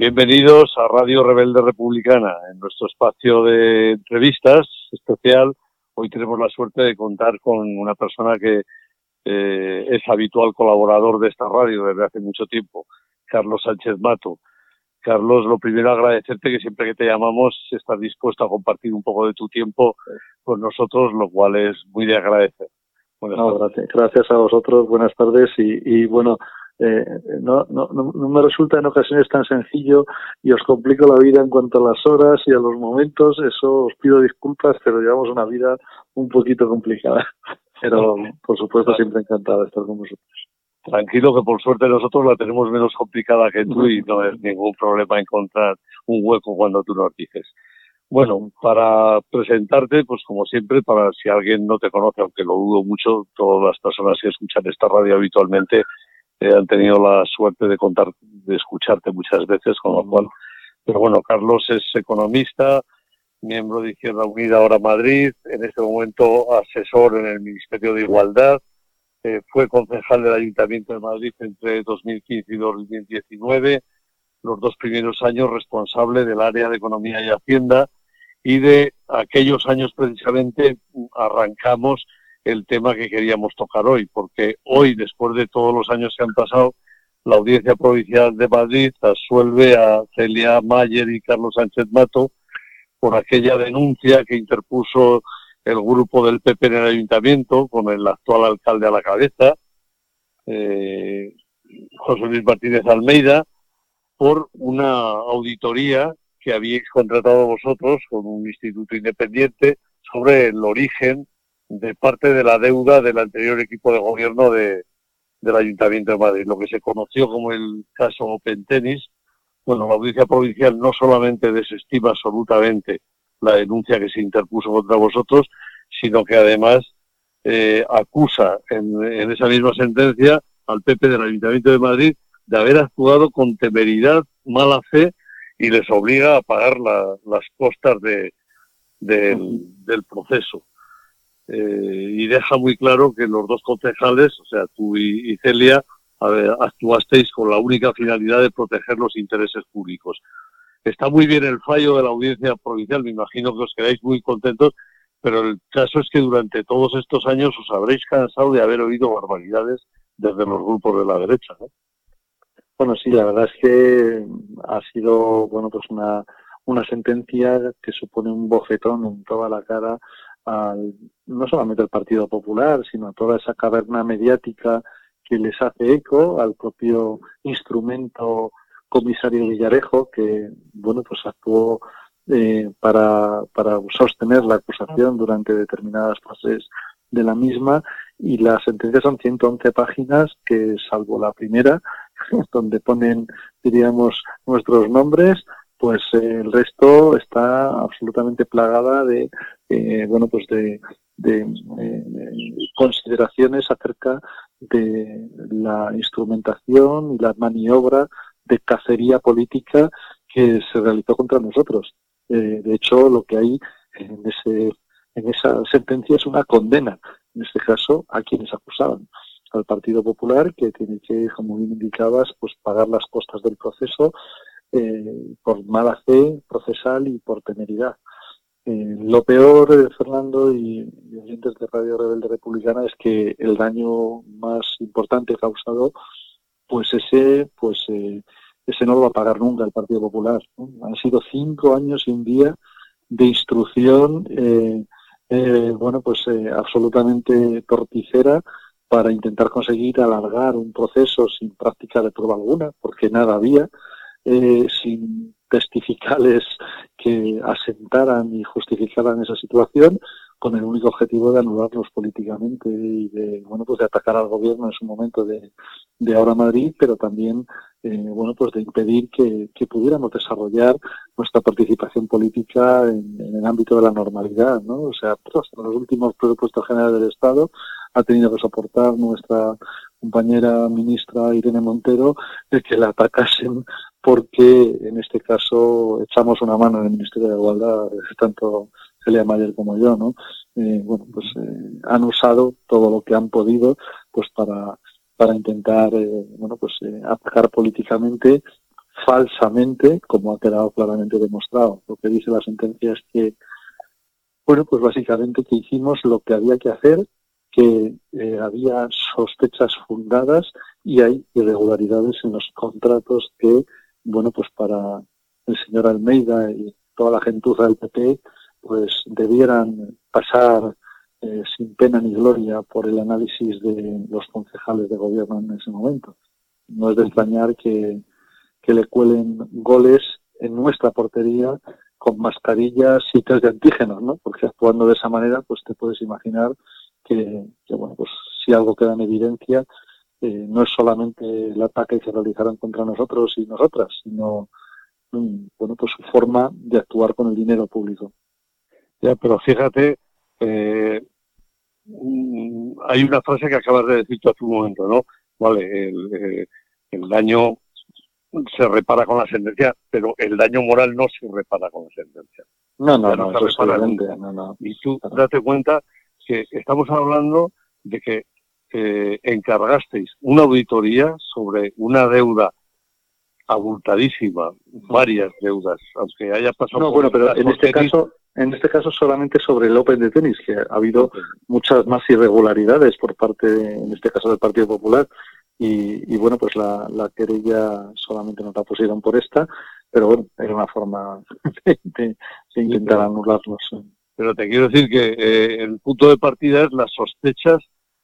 Bienvenidos a Radio Rebelde Republicana, en nuestro espacio de entrevistas especial. Hoy tenemos la suerte de contar con una persona que eh, es habitual colaborador de esta radio desde hace mucho tiempo, Carlos Sánchez Mato. Carlos, lo primero agradecerte que siempre que te llamamos estás dispuesto a compartir un poco de tu tiempo con nosotros, lo cual es muy de agradecer. gracias, gracias, a vosotros, buenas tardes y, y bueno, eh, no, no, no, me resulta en ocasiones tan sencillo y os complico la vida en cuanto a las horas y a los momentos. Eso os pido disculpas, pero llevamos una vida un poquito complicada. Pero, por supuesto, siempre encantado de estar con vosotros. Tranquilo, que por suerte nosotros la tenemos menos complicada que tú y no es ningún problema encontrar un hueco cuando tú nos dices. Bueno, para presentarte, pues como siempre, para si alguien no te conoce, aunque lo dudo mucho, todas las personas que escuchan esta radio habitualmente eh, han tenido la suerte de contar, de escucharte muchas veces, con lo cual, pero bueno, Carlos es economista, miembro de Izquierda Unida ahora Madrid, en este momento asesor en el Ministerio de Igualdad, eh, fue concejal del Ayuntamiento de Madrid entre 2015 y 2019, los dos primeros años responsable del área de Economía y Hacienda y de aquellos años precisamente arrancamos el tema que queríamos tocar hoy, porque hoy, después de todos los años que han pasado, la Audiencia Provincial de Madrid absuelve a Celia Mayer y Carlos Sánchez Mato por aquella denuncia que interpuso el grupo del PP en el ayuntamiento, con el actual alcalde a la cabeza, eh, José Luis Martínez Almeida, por una auditoría que habíais contratado vosotros con un instituto independiente sobre el origen de parte de la deuda del anterior equipo de gobierno de, del Ayuntamiento de Madrid, lo que se conoció como el caso Open Tennis. Bueno, la audiencia provincial no solamente desestima absolutamente la denuncia que se interpuso contra vosotros, sino que además eh, acusa en, esa misma sentencia al PP del Ayuntamiento de Madrid de haber actuado con temeridad, mala fe y les obliga a pagar las costas de, del proceso. Eh, y deja muy claro que los dos concejales, o sea, tú y, Celia, actuasteis con la única finalidad de proteger los intereses públicos. Está muy bien el fallo de la audiencia provincial, me imagino que os quedáis muy contentos, pero el caso es que durante todos estos años os habréis cansado de haber oído barbaridades desde los grupos de la derecha, ¿no? Bueno, sí, la verdad es que ha sido, bueno, pues una, una sentencia que supone un bofetón en toda la cara al, no solamente al Partido Popular, sino a toda esa caverna mediática que les hace eco, al propio instrumento comisario Villarejo, que bueno pues actuó eh, para, para sostener la acusación durante determinadas fases de la misma. Y la sentencia son 111 páginas que salvo la primera donde ponen diríamos nuestros nombres pues el resto está absolutamente plagada de eh, bueno pues de, eh, consideraciones acerca de la instrumentación y la maniobra de cacería política que se realizó contra nosotros. Eh, de hecho, lo que hay en, ese, en esa sentencia es una condena, en este caso, a quienes acusaban al Partido Popular, que tiene que, como bien indicabas, pues pagar las costas del proceso eh, por mala fe procesal y por temeridad. Eh, lo peor, eh, Fernando y, oyentes de Radio Rebelde Republicana, es que el daño más importante causado, pues ese, pues ese no lo va a pagar nunca el Partido Popular. Han sido cinco años y un día de instrucción, bueno, pues absolutamente torticera para intentar conseguir alargar un proceso sin práctica de prueba alguna, porque nada había eh, sin testificales que asentaran y justificaran esa situación con el único objetivo de anularlos políticamente y de bueno pues de atacar al gobierno en su momento de, de ahora Madrid pero también eh, bueno pues de impedir que, pudiéramos desarrollar nuestra participación política en, el ámbito de la normalidad no o sea pues, los últimos presupuestos generales del Estado ha tenido que soportar nuestra compañera ministra Irene Montero de que la atacasen porque en este caso echamos una mano en el Ministerio de Igualdad, tanto Celia Mayer como yo, ¿no? Eh, bueno, pues eh, han usado todo lo que han podido, pues para, para intentar, eh, bueno, pues atacar políticamente falsamente, como ha quedado claramente demostrado. Lo que dice la sentencia es que, bueno, pues básicamente que hicimos lo que había que hacer, que eh, había sospechas fundadas y hay irregularidades en los contratos que, bueno, pues para el señor Almeida y toda la gentuza del PP, pues debieran pasar eh, sin pena ni gloria por el análisis de los concejales de gobierno en ese momento. No es de extrañar que, que le cuelen goles en nuestra portería con mascarillas y test de antígenos, ¿no? Porque actuando de esa manera, pues te puedes imaginar que, bueno, pues si algo queda en evidencia, eh, no es solamente el ataque que se realizaron contra nosotros y nosotras, sino mm, bueno, pues su forma de actuar con el dinero público. Ya, pero fíjate, eh, hay una frase que acabas de decir tú hace un momento, ¿no? Vale, el, eh, el daño se repara con la sentencia, pero el daño moral no se repara con la sentencia. No, no, no, no, no, Y tú date cuenta que estamos hablando de que eh, encargasteis una auditoría sobre una deuda abultadísima, varias deudas, aunque haya pasado. No, bueno, pero en este caso, en este caso solamente sobre el Open de tenis, que ha habido muchas más irregularidades por parte, en este caso del Partido Popular, y, bueno, pues la, querella solamente nos la pusieron por esta, pero bueno, era una forma de, intentar anularlos. Pero te quiero decir que eh, el punto de partida es las sospechas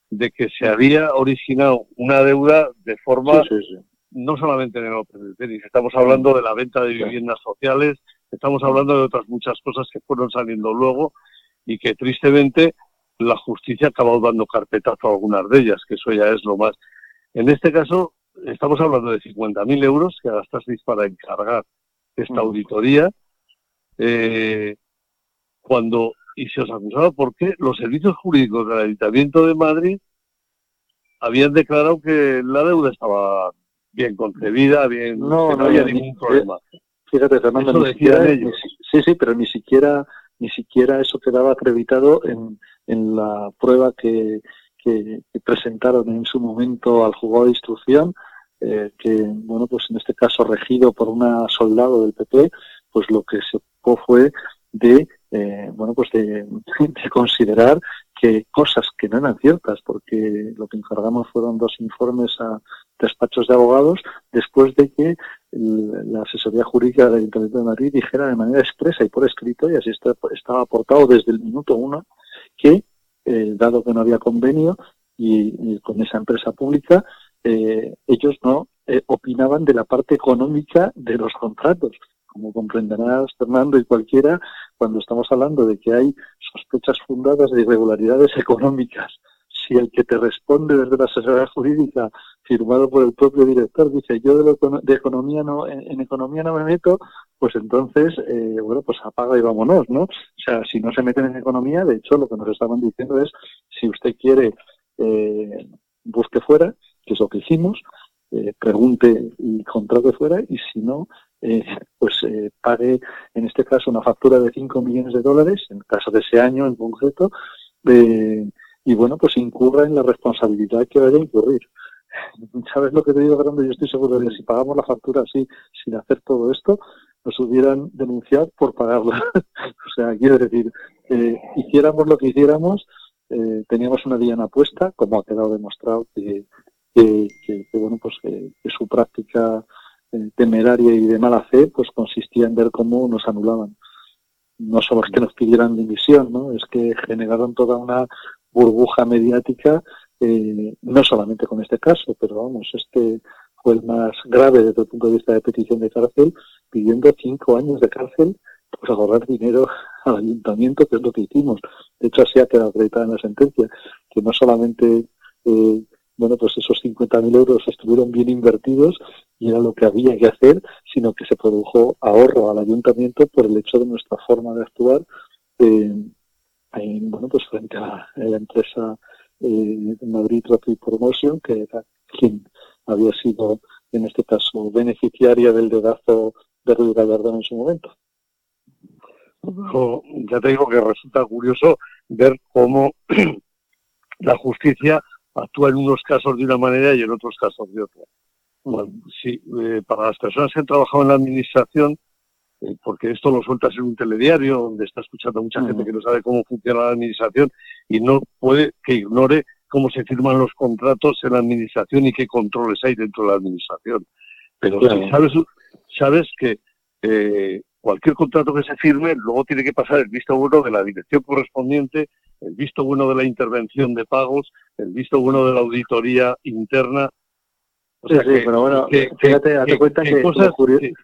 de que se había originado una deuda de forma no solamente en el Open Tenis, estamos hablando de la venta de viviendas sociales, estamos hablando de otras muchas cosas que fueron saliendo luego y que tristemente la justicia ha acabado dando carpetazo a algunas de ellas, que eso ya es lo más. En este caso, estamos hablando de 50.000 euros que gastasteis para encargar esta auditoría. Eh, cuando y se os acusaba porque los servicios jurídicos del Ayuntamiento de Madrid habían declarado que la deuda estaba bien concebida, bien, no, no, había ningún problema. Fíjate, Fernando, ni siquiera, sí, sí, pero ni siquiera, ni siquiera eso quedaba acreditado en, en la prueba que, que, presentaron en su momento al juzgado de instrucción, eh, que, bueno, pues en este caso regido por una soldado del PP, pues lo que se ocupó fue de, eh, bueno, pues de, considerar que cosas que no eran ciertas, porque lo que encargamos fueron dos informes a despachos de abogados, después de que la asesoría jurídica del Ayuntamiento de Madrid dijera de manera expresa y por escrito, y así estaba aportado desde el minuto uno, que eh, dado que no había convenio y, con esa empresa pública, eh, ellos no eh, opinaban de la parte económica de los contratos. Como comprenderás, Fernando y cualquiera, cuando estamos hablando de que hay sospechas fundadas de irregularidades económicas si el que te responde desde la asesoría jurídica firmado por el propio director dice yo de, de economía no en, economía no me meto pues entonces eh, bueno pues apaga y vámonos no o sea si no se meten en economía de hecho lo que nos estaban diciendo es si usted quiere eh, busque fuera que es lo que hicimos eh, pregunte y contrate fuera y si no en este caso una factura de 5 millones de dólares en el caso de ese año en concreto de y bueno, pues incurra en la responsabilidad que vaya a incurrir. ¿Sabes lo que te digo, Fernando? Yo estoy seguro de que si pagamos la factura así, sin hacer todo esto, nos hubieran denunciado por pagarla. o sea, quiero decir, eh, hiciéramos lo que hiciéramos, eh, teníamos una diana puesta, como ha quedado demostrado que, que, bueno, pues que, su práctica temeraria y de mala fe, pues consistía en ver cómo nos anulaban. No solo es que nos pidieran dimisión, ¿no? Es que generaron toda una burbuja mediática, eh, no solamente con este caso, pero vamos, este fue el más grave desde el punto de vista de petición de cárcel, pidiendo cinco años de cárcel pues ahorrar dinero al ayuntamiento, que es lo que hicimos. De hecho, así ha quedado acreditada en la sentencia, que no solamente, eh, bueno, pues esos 50.000 euros estuvieron bien invertidos y era lo que había que hacer, sino que se produjo ahorro al ayuntamiento por el hecho de nuestra forma de actuar, eh, bueno, pues frente a la empresa eh, Madrid Traffic Promotion, que era quien había sido, en este caso, beneficiaria del dedazo de Ruiz Gallardón en su momento. Ya te digo que resulta curioso ver cómo la justicia actúa en unos casos de una manera y en otros casos de otra. Bueno, sí, eh, para las personas que han trabajado en la administración, eh, porque esto lo sueltas en un telediario donde está escuchando mucha gente que no sabe cómo funciona la administración y no puede que ignore cómo se firman los contratos en la administración y qué controles hay dentro de la administración. Pero si sabes, sabes que eh, cualquier contrato que se firme luego tiene que pasar el visto bueno de la dirección correspondiente, el visto bueno de la intervención de pagos, el visto bueno de la auditoría interna. O sea sí, pero bueno, fíjate, date cuenta que,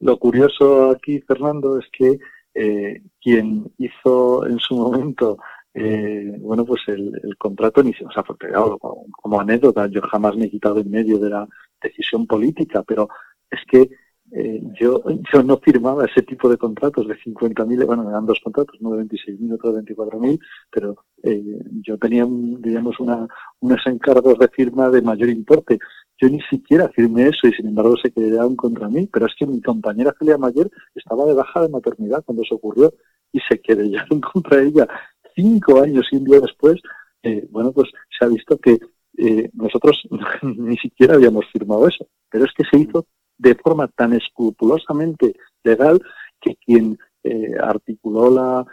lo, curioso, aquí, Fernando, es que eh, quien hizo en su momento eh, bueno, pues el, el contrato, ni, o sea, porque como, como, anécdota, yo jamás me he quitado en medio de la decisión política, pero es que eh, yo, yo no firmaba ese tipo de contratos de 50.000, bueno, eran dos contratos, uno de 26.000, otro de 24.000, pero eh, yo tenía, digamos, una, unos encargos de firma de mayor importe. Yo ni siquiera firmé eso y sin embargo se quedaron contra mí, pero es que mi compañera Celia Mayer estaba de baja de maternidad cuando eso ocurrió y se querellaron contra ella cinco años y un día después. Eh, bueno, pues se ha visto que eh, nosotros ni siquiera habíamos firmado eso, pero es que se hizo de forma tan escrupulosamente legal que quien eh, articuló la,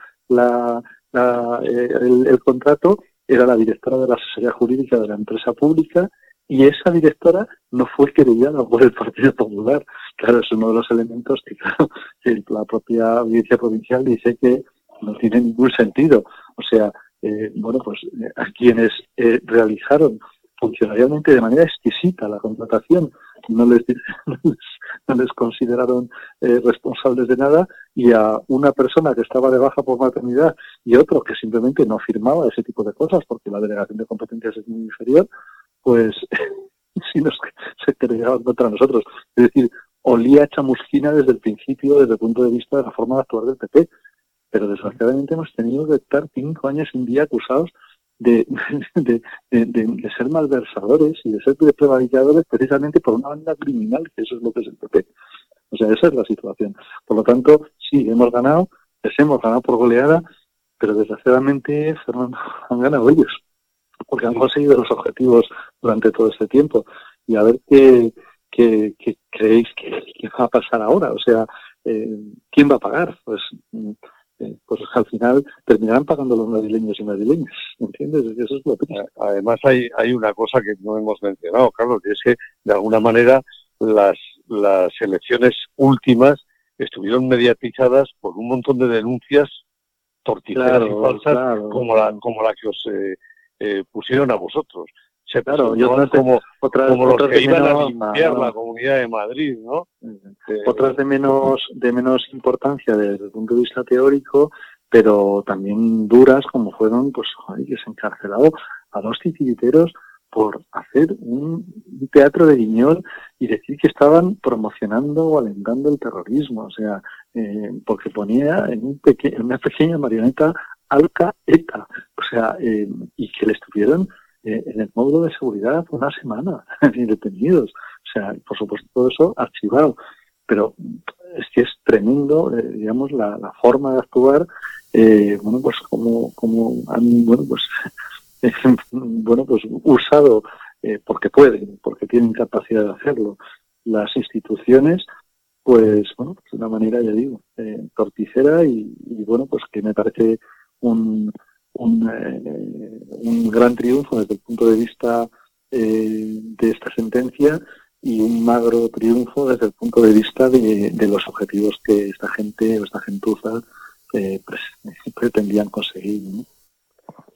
la, eh, el, contrato era la directora de la asesoría jurídica de la empresa pública y esa directora no fue querellada por el Partido Popular. Claro, es uno de los elementos que, la propia audiencia provincial dice que no tiene ningún sentido. O sea, eh, bueno, pues a quienes realizaron funcionarialmente de manera exquisita la contratación, no les, no les consideraron eh, responsables de nada y a una persona que estaba de baja por maternidad y otro que simplemente no firmaba ese tipo de cosas porque la delegación de competencias es muy inferior, pues sí nos se creaban contra nosotros. Es decir, olía chamusquina desde el principio, desde el punto de vista de la forma de actuar del PP. Pero desgraciadamente hemos tenido que estar cinco años sin día acusados de, de, de, ser malversadores y de ser prevaricadores precisamente por una banda criminal, que eso es lo que es el PP. O sea, esa es la situación. Por lo tanto, sí, hemos ganado, les hemos ganado por goleada, pero desgraciadamente, han ganado ellos, porque han conseguido los objetivos durante todo este tiempo. Y a ver qué, qué, creéis que, va a pasar ahora. O sea, eh, ¿quién va a pagar? Pues eh, pues al final terminarán pagando los madrileños y madrileñas, ¿entiendes? Eso es lo Además hay, hay una cosa que no hemos mencionado, Carlos, que es que de alguna manera las, las elecciones últimas estuvieron mediatizadas por un montón de denuncias torticeras y falsas como, La, como la que os eh, eh, pusieron a vosotros se claro, y otras como, otras, como los que iban a limpiar la Comunidad de Madrid, ¿no? Otras de menos, de menos importancia desde el punto de vista teórico, pero también duras, como fueron, pues, joder, que se encarcelado a dos titiriteros por hacer un, teatro de guiñol y decir que estaban promocionando o alentando el terrorismo, o sea, eh, porque ponía en, un en una pequeña marioneta Alca ETA, o sea, eh, y que le estuvieron eh, en el módulo de seguridad una semana detenidos. O sea, por supuesto todo eso archivado. Pero es que es tremendo, eh, digamos, la, forma de actuar, eh, bueno, pues como, como han, bueno, pues, bueno, pues usado, porque pueden, porque tienen capacidad de hacerlo, las instituciones, pues, bueno, pues de una manera, ya digo, torticera y, y, bueno, pues que me parece un, un, eh, un gran triunfo desde el punto de vista eh, de esta sentencia y un magro triunfo desde el punto de vista de, los objetivos que esta gente o esta gentuza eh, pretendían conseguir.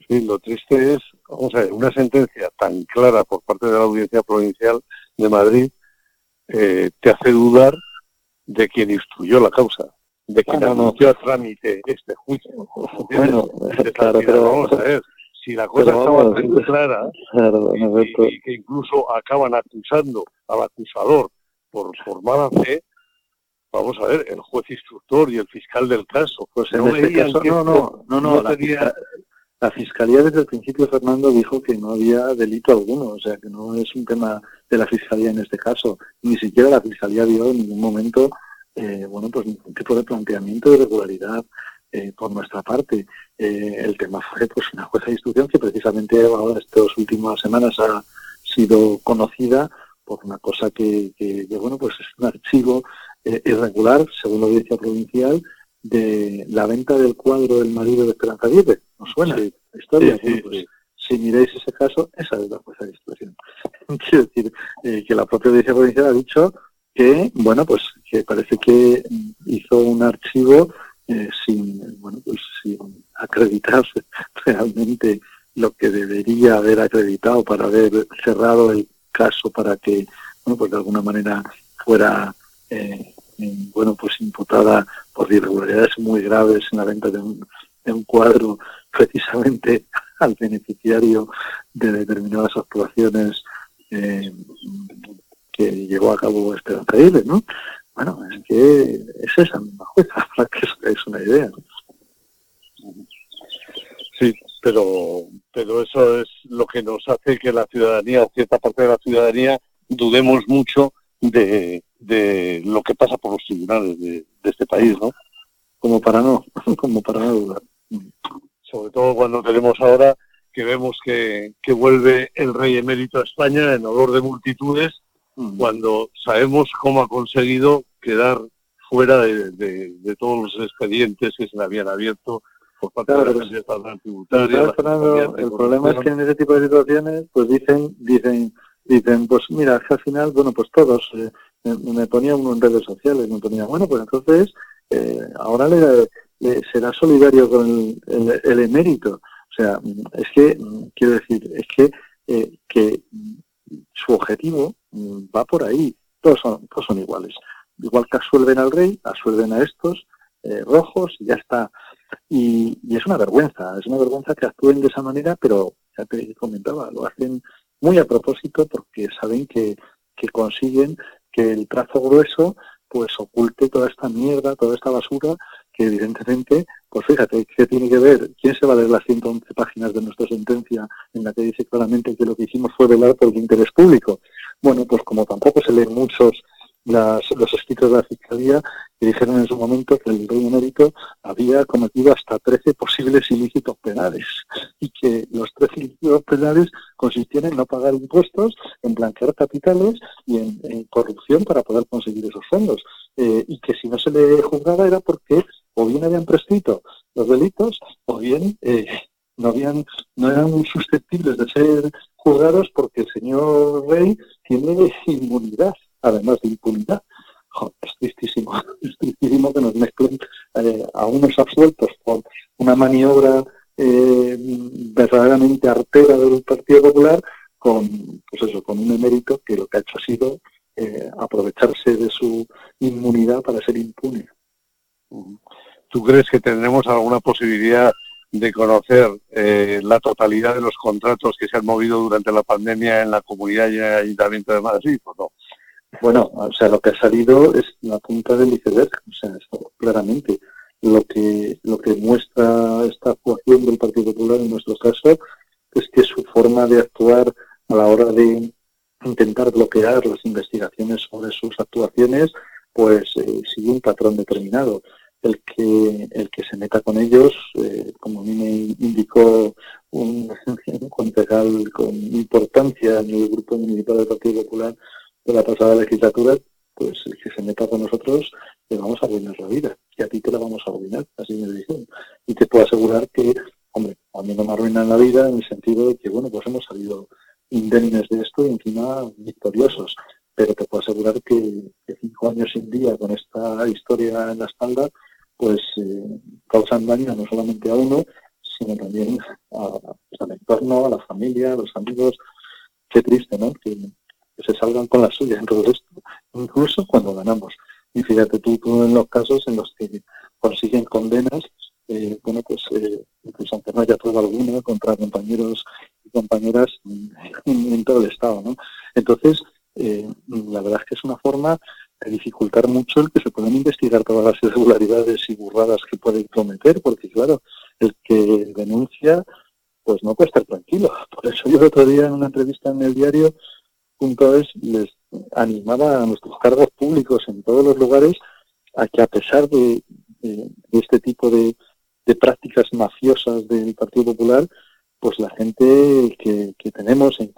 Sí, lo triste es, vamos a ver, una sentencia tan clara por parte de la Audiencia Provincial de Madrid te hace dudar de quien instruyó la causa de que anunció a trámite este juicio. Bueno, claro, pero vamos a ver, si la cosa estaba tan clara y, que incluso acaban acusando al acusador por formar fe, vamos a ver, el juez instructor y el fiscal del caso, pues no este caso, no, no, no, no, la, la, fiscalía desde el principio, Fernando, dijo que no había delito alguno, o sea, que no es un tema de la fiscalía en este caso, ni siquiera la fiscalía dio en ningún momento eh, bueno, pues ningún tipo de planteamiento de irregularidad eh, por nuestra parte. Eh, el tema fue pues una jueza de instrucción que precisamente ahora estas últimas semanas ha sido conocida por una cosa que, que, bueno, pues es un archivo eh, irregular, según la audiencia provincial, de la venta del cuadro del marido de Esperanza Aguirre. ¿Nos suena la historia? Pues, si miráis ese caso, esa es la jueza de instrucción. Quiero decir, eh, que la propia audiencia provincial ha dicho que, bueno, pues que parece que hizo un archivo eh, sin, bueno, pues sin acreditarse realmente lo que debería haber acreditado para haber cerrado el caso para que, bueno, pues de alguna manera fuera, eh, bueno, pues imputada por irregularidades muy graves en la venta de un, de un cuadro precisamente al beneficiario de determinadas actuaciones eh, que llevó a cabo Esperanza Aguirre, ¿no? Bueno, es que es esa misma jueza, para que es una idea. Sí, pero, pero eso es lo que nos hace que la ciudadanía, cierta parte de la ciudadanía, dudemos mucho de, de lo que pasa por los tribunales de, este país, ¿no? Como para no, como para no dudar. Sobre todo cuando tenemos ahora que vemos que, que vuelve el rey emérito a España en olor de multitudes, cuando sabemos cómo ha conseguido quedar fuera de, de todos los expedientes que se le habían abierto el problema es que en ese tipo de situaciones, pues dicen, dicen, dicen, pues mira, al final, bueno, pues todos, eh, me, ponía uno en redes sociales, me ponía, bueno, pues entonces, eh, ahora le, será solidario con el, emérito. O sea, es que, quiero decir, es que, eh, que su objetivo va por ahí. Todos son, todos son iguales. Igual que asuelven al rey, asuelven a estos rojos y ya está. Y, es una vergüenza, es una vergüenza que actúen de esa manera, pero ya te comentaba, lo hacen muy a propósito porque saben que, que consiguen que el trazo grueso pues oculte toda esta mierda, toda esta basura que evidentemente, pues fíjate, ¿qué tiene que ver? ¿Quién se va a leer las 111 páginas de nuestra sentencia en la que dice claramente que lo que hicimos fue velar por el interés público? Bueno, pues como tampoco se leen muchos los escritos de la Fiscalía que dijeron en su momento que el rey emérito había cometido hasta 13 posibles ilícitos penales y que los 13 ilícitos penales consistían en no pagar impuestos, en blanquear capitales y en, corrupción para poder conseguir esos fondos. Eh, y que si no se le juzgaba era porque o bien habían prescrito los delitos o bien eh, no, habían, no eran susceptibles de ser juzgados porque el señor rey tiene inmunidad además de impunidad. Es tristísimo, es tristísimo que nos mezclen eh, a unos absueltos por una maniobra eh, verdaderamente artera del Partido Popular con, pues eso, con un emérito que lo que ha hecho ha sido eh, aprovecharse de su inmunidad para ser impune. ¿Tú crees que tendremos alguna posibilidad de conocer la totalidad de los contratos que se han movido durante la pandemia en la comunidad y en el Ayuntamiento de Madrid? ¿o no? Bueno, o sea, lo que ha salido es la punta del iceberg, o sea, claramente lo que lo que muestra esta actuación del Partido Popular en nuestro caso es que su forma de actuar a la hora de intentar bloquear las investigaciones sobre sus actuaciones, pues eh, sigue un patrón determinado. El que el que se meta con ellos, eh, como a mí me indicó un, un concejal con importancia en el grupo municipal del Partido Popular, de la pasada legislatura, pues que se meta con nosotros le vamos a arruinar la vida. Y a ti te la vamos a arruinar, así me dijeron. Y te puedo asegurar que, hombre, a mí no me arruinan la vida en el sentido de que, bueno, pues hemos salido indemnes de esto y encima victoriosos. Pero te puedo asegurar que, cinco años sin día con esta historia en la espalda, pues eh, causan daño no solamente a uno, sino también a, pues, al entorno, a la familia, a los amigos. Qué triste, ¿no? Que se salgan con la suya en todo esto, incluso cuando ganamos. Y fíjate tú, tú en los casos en los que consiguen condenas, eh, bueno, pues eh, incluso aunque no haya prueba alguna contra compañeros y compañeras en, todo el Estado, ¿no? Entonces, eh, la verdad es que es una forma de dificultar mucho el que se puedan investigar todas las irregularidades y burradas que pueden cometer, porque claro, el que denuncia, pues no puede estar tranquilo. Por eso yo el otro día en una entrevista en el diario punto es, les animaba a nuestros cargos públicos en todos los lugares a que a pesar de, este tipo de, prácticas mafiosas del Partido Popular, pues la gente que, tenemos en,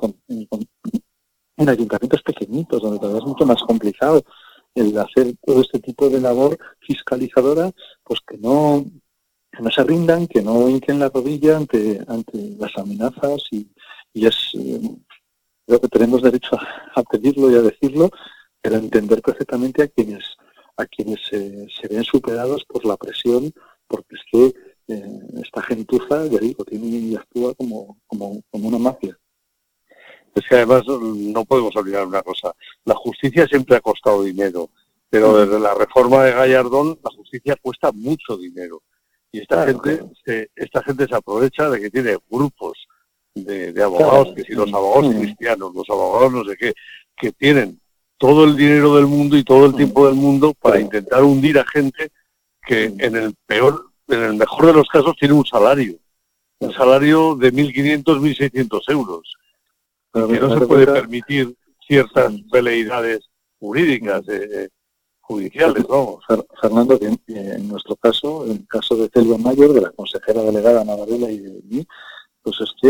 en ayuntamientos pequeñitos, donde todavía es mucho más complicado el hacer todo este tipo de labor fiscalizadora, pues que no, no se rindan, que no hinquen la rodilla ante, ante las amenazas y, y es, eh, creo que tenemos derecho a, pedirlo y a decirlo, pero entender perfectamente a quienes a quienes se ven superados por la presión, porque es que eh, esta gentuza, ya digo, tiene y actúa como, como, como una mafia. Es que además no podemos olvidar una cosa, la justicia siempre ha costado dinero, pero desde la reforma de Gallardón la justicia cuesta mucho dinero. Y esta gente Se, esta gente se aprovecha de que tiene grupos de, abogados, que si los abogados cristianos, los abogados no sé qué, que tienen todo el dinero del mundo y todo el tiempo del mundo para intentar hundir a gente que en el peor, en el mejor de los casos tiene un salario, un salario de 1.500, 1.600 euros, que no se puede permitir ciertas veleidades jurídicas, eh, eh, judiciales, vamos. Fernando, en nuestro caso, en el caso de Celia Mayor, de la consejera delegada Navarrela y de mí, pues es que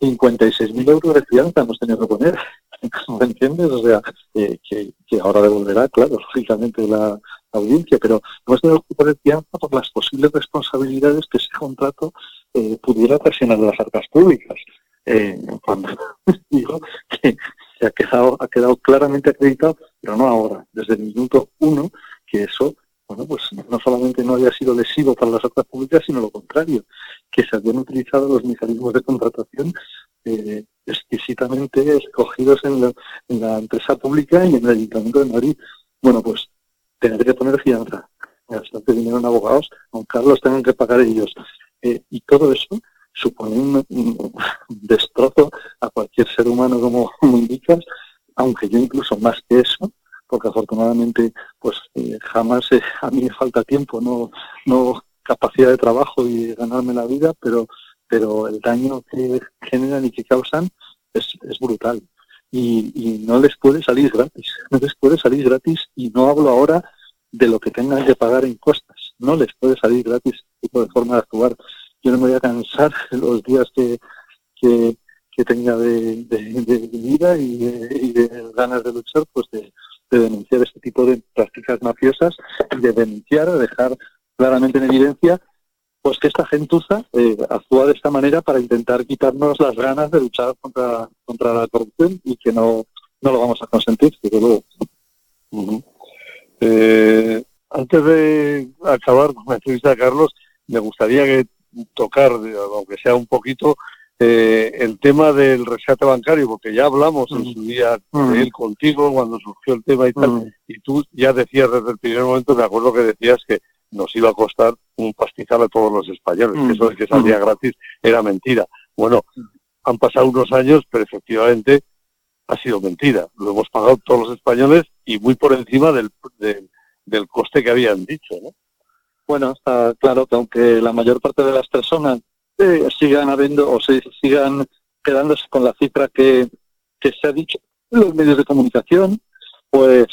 56.000 euros de fianza hemos tenido que poner. ¿Me entiendes? O sea, que, ahora devolverá, claro, lógicamente la, audiencia, pero hemos tenido que poner fianza por las posibles responsabilidades que ese contrato eh, pudiera presionar las arcas públicas. Eh, cuando digo que se ha quedado, ha quedado claramente acreditado, pero no ahora, desde el minuto uno, que eso bueno, pues no solamente no había sido lesivo para las arcas públicas, sino lo contrario, que se habían utilizado los mecanismos de contratación eh, exquisitamente escogidos en la, empresa pública y en el Ayuntamiento de Madrid. Bueno, pues tener que poner fianza, bastante dinero en abogados, aunque los tengan que pagar ellos. Eh, y todo eso supone un, destrozo a cualquier ser humano, como, como indicas, aunque yo incluso más que eso, porque afortunadamente pues eh, jamás eh, a mí me falta tiempo, no, no capacidad de trabajo y ganarme la vida, pero, pero el daño que generan y que causan es, es brutal. Y, y, no les puede salir gratis, no les puede salir gratis y no hablo ahora de lo que tengan que pagar en costas, no les puede salir gratis este tipo de forma de actuar. Yo no me voy a cansar los días que, que, que tenga de, de, vida y de, y de ganas de luchar, pues de, de denunciar este tipo de prácticas mafiosas y de denunciar, de dejar claramente en evidencia pues que esta gentuza eh, actúa de esta manera para intentar quitarnos las ganas de luchar contra, contra la corrupción y que no, no lo vamos a consentir, desde luego. eh, antes de acabar con la entrevista, Carlos, me gustaría que tocar, aunque sea un poquito, eh, el tema del rescate bancario, porque ya hablamos en su día de él contigo cuando surgió el tema y tal, y tú ya decías desde el primer momento, me acuerdo que decías que nos iba a costar un pastizal a todos los españoles, que eso de que salía gratis era mentira. Bueno, han pasado unos años, pero efectivamente ha sido mentira. Lo hemos pagado todos los españoles y muy por encima del, del coste que habían dicho, ¿no? Bueno, está claro que aunque la mayor parte de las personas sigan habiendo o se sigan quedándose con la cifra que, se ha dicho en los medios de comunicación, pues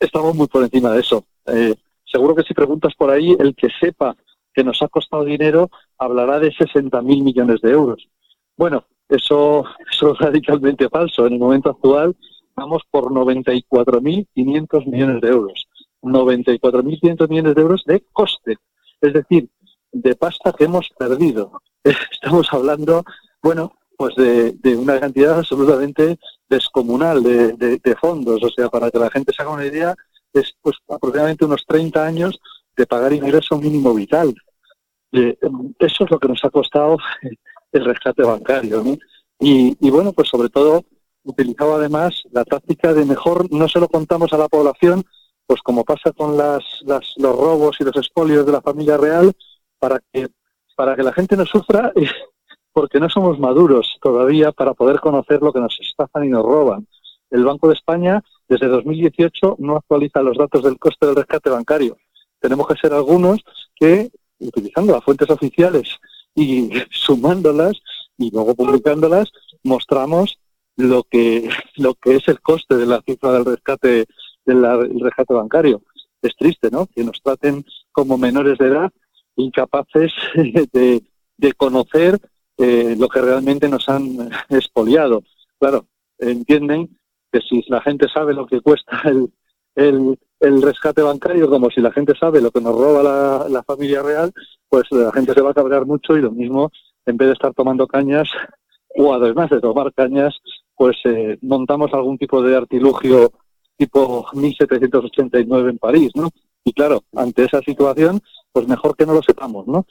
estamos muy por encima de eso. Eh, seguro que si preguntas por ahí, el que sepa que nos ha costado dinero hablará de 60.000 millones de euros. Bueno, eso, eso es radicalmente falso. En el momento actual vamos por 94.500 millones de euros. 94.500 millones de euros de coste. Es decir, de pasta que hemos perdido. Estamos hablando, bueno, pues de, una cantidad absolutamente descomunal de, fondos. O sea, para que la gente se haga una idea, es pues aproximadamente unos 30 años de pagar ingreso mínimo vital. eso es lo que nos ha costado el rescate bancario. Y, y bueno, pues sobre todo utilizaba además la táctica de mejor no se lo contamos a la población, pues como pasa con las, las, los robos y los espolios de la familia real, para que, para que la gente no sufra, porque no somos maduros todavía para poder conocer lo que nos estafan y nos roban. El Banco de España, desde 2018, no actualiza los datos del coste del rescate bancario. Tenemos que ser algunos que, utilizando las fuentes oficiales y sumándolas y luego publicándolas, mostramos lo que, lo que es el coste de la cifra del rescate, del rescate bancario. Es triste, ¿no? Que nos traten como menores de edad incapaces de, conocer eh, lo que realmente nos han expoliado. Claro, entienden que si la gente sabe lo que cuesta el, el, el rescate bancario, como si la gente sabe lo que nos roba la, la familia real, pues la gente se va a cabrear mucho y lo mismo, en vez de estar tomando cañas, o además de tomar cañas, pues eh, montamos algún tipo de artilugio tipo 1789 en París, ¿no? Y claro, ante esa situación, pues mejor que no lo sepamos, ¿no?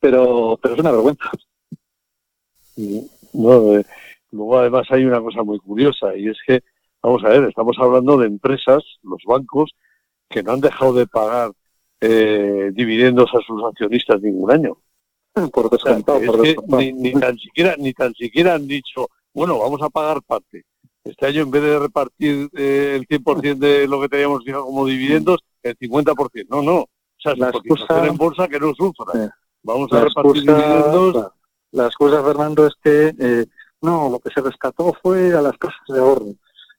Pero, pero es una vergüenza. No, eh, luego además hay una cosa muy curiosa y es que, vamos a ver, estamos hablando de empresas, los bancos, que no han dejado de pagar eh, dividendos a sus accionistas ningún año. Por descontado, por descontado. Ni, ni, tan siquiera, ni tan siquiera han dicho, bueno, vamos a pagar parte. Este año, en vez de repartir eh, el 100% de lo que teníamos fijado como dividendos, el 50%. No, no. O sea, la excusa, en bolsa que no sufra. Vamos a repartir dividendos. La excusa, Fernando, es que eh, no, lo que se rescató fue a las casas de ahorro.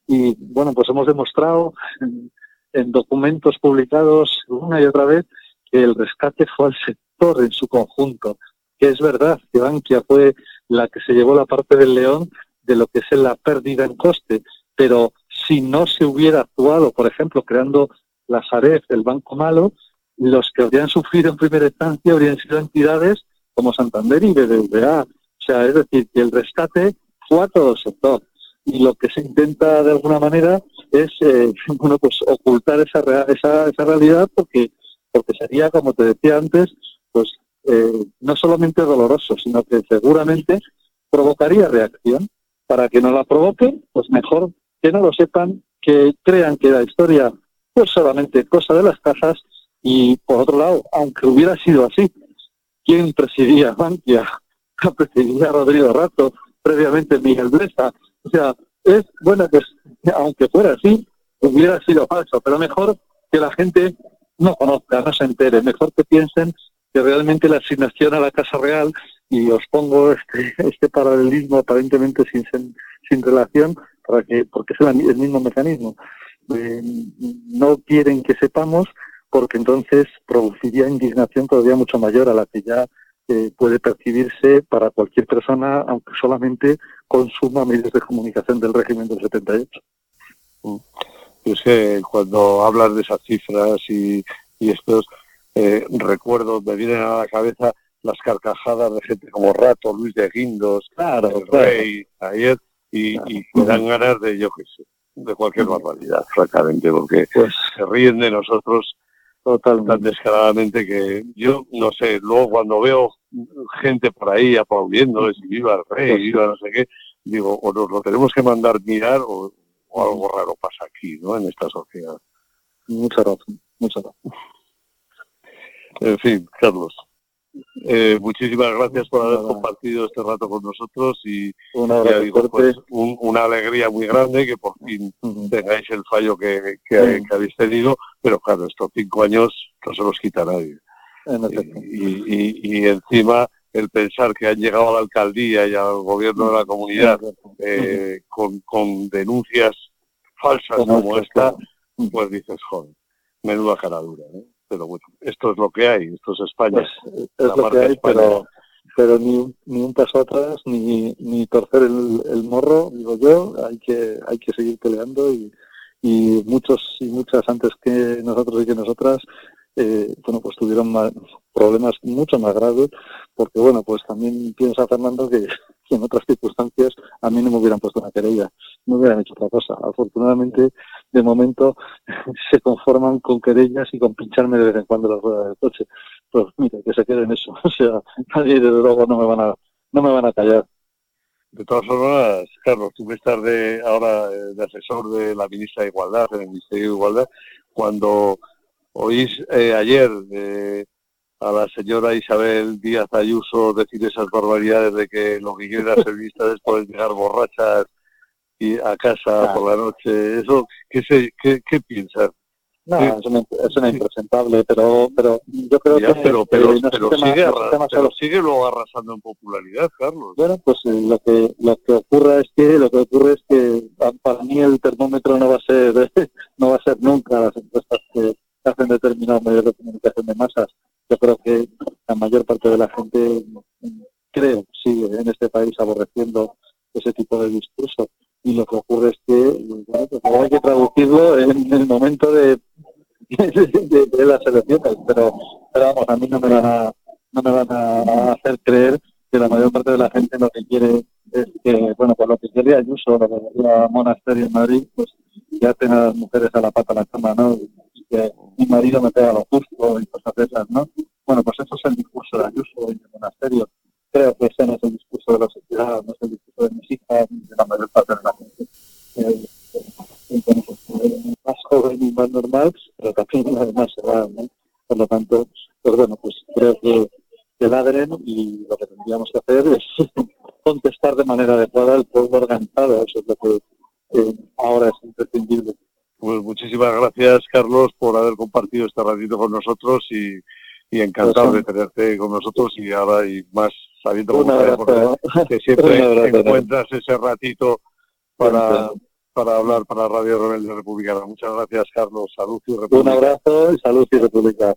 Y bueno, pues hemos demostrado en, en documentos publicados una y otra vez que el rescate fue al sector en su conjunto, que es verdad que Bankia fue la que se llevó la parte del león de lo que es la pérdida en coste, pero si no se hubiera actuado, por ejemplo, creando la Saref, el Banco Malo, los que habrían sufrido en primera instancia habrían sido entidades como Santander y BBVA. O sea, es decir, que el rescate fue a todo el sector. Y lo que se intenta de alguna manera es eh, bueno, pues ocultar esa, esa, esa realidad porque, porque sería, como te decía antes, pues eh, no solamente doloroso, sino que seguramente provocaría reacción. Para que no la provoquen, pues mejor que no lo sepan, que crean que la historia pues solamente cosa de las casas y por otro lado, aunque hubiera sido así, ¿quién presidía Bankia? Presidía Rodrigo Rato, previamente Miguel Blesa. O sea, es bueno, pues aunque fuera así, hubiera sido falso, pero mejor que la gente no conozca, no se entere, mejor que piensen que realmente la asignación a la Casa Real, y os pongo este, este paralelismo aparentemente sin, sin relación, para que, porque es el mismo mecanismo, eh, no quieren que sepamos porque entonces produciría indignación todavía mucho mayor a la que ya eh, puede percibirse para cualquier persona, aunque solamente consuma medios de comunicación del régimen del 78. Mm. Es que cuando hablas de esas cifras y, y estos eh, recuerdos, me vienen a la cabeza las carcajadas de gente como Rato, Luis de Guindos, claro, el Rey, ayer, y, y me dan ganas de, yo qué sé, de cualquier barbaridad, francamente, porque pues, se ríen de nosotros Totalmente. tan descaradamente que yo, no sé, luego cuando veo gente por ahí aplaudiendo, y viva el rey, viva no sé qué, digo, o nos lo tenemos que mandar mirar o, o algo raro pasa aquí, ¿no? En esta sociedad. Mucha razón, mucha razón. En fin, Carlos. Eh, muchísimas gracias por haber compartido este rato con nosotros y ya digo, pues, un, una alegría muy grande que por fin tengáis el fallo que, que, que, habéis tenido, pero claro, estos cinco años no se los quita nadie. Y, y, y, encima el pensar que han llegado a la alcaldía y al gobierno de la comunidad eh, con, con, denuncias falsas como esta, pues dices, joder, menuda cara dura. ¿eh? Pero bueno, esto es lo que hay, esto es España. Pues, es lo que hay, pero, pero ni, ni un paso atrás, ni, ni torcer el, el, morro, digo yo, hay que, hay que seguir peleando y, y muchos y muchas antes que nosotros y que nosotras eh, bueno, pues tuvieron más, problemas mucho más graves, porque bueno, pues también piensa Fernando que, que, en otras circunstancias a mí no me hubieran puesto una querella, no hubieran hecho otra cosa. Afortunadamente, de momento se conforman con querellas y con pincharme de vez en cuando las ruedas del coche. Pues mire, que se quede en eso. O sea, nadie de luego no me van a, no me van a callar. De todas formas, Carlos, tú estás de, ahora eh, de asesor de la ministra de Igualdad, en Ministerio de Igualdad, cuando Oís eh, ayer eh, a la señora Isabel Díaz Ayuso decir esas barbaridades de que lo que quieren las es poder llegar borrachas y a casa por la noche. ¿Eso qué, se, qué, qué piensas? No, es una, es una impresentable, pero, pero yo creo ya, que... Pero, pero, pero, sigue, arras, pero sigue luego arrasando en popularidad, Carlos. Bueno, pues eh, lo que lo que ocurre es que lo que ocurre es que para mí el termómetro no va a ser no va a ser nunca las encuestas que hacen determinados medios de comunicación de masas. Yo creo que la mayor parte de la gente, creo, sigue en este país aborreciendo ese tipo de discurso. y lo que ocurre es que bueno, pues hay que traducirlo en el momento de, las elecciones, pero, pero, vamos, a mí no me van a, no me van a hacer creer que la mayor parte de la gente lo que quiere es que, bueno, por lo que quiere Ayuso, lo que quería Monasterio en Madrid, pues ya tenga a las mujeres a la pata a la cama, ¿no? Que mi marido me pega lo justo y cosas de esas, ¿no? Bueno, pues eso es el discurso de Ayuso y de Monasterio. Creo que ese no es el discurso de la sociedad, no es el discurso de mis hijas ni de la mayor parte de la gente. Eh, más joven y más normal, pero también además se va, ¿no? Por lo tanto, pues bueno, pues creo que, que ladren y lo que tendríamos que hacer es contestar de manera adecuada el pueblo organizado. Eso es lo que eh, ahora es imprescindible. Pues muchísimas gracias, Carlos, por haber compartido este ratito con nosotros y, encantado de tenerte con nosotros y ahora y más sabiendo cómo que siempre encuentras ese ratito para, para hablar para Radio Rebelde Republicana. Muchas gracias, Carlos. Salud y República. Un abrazo y salud y República.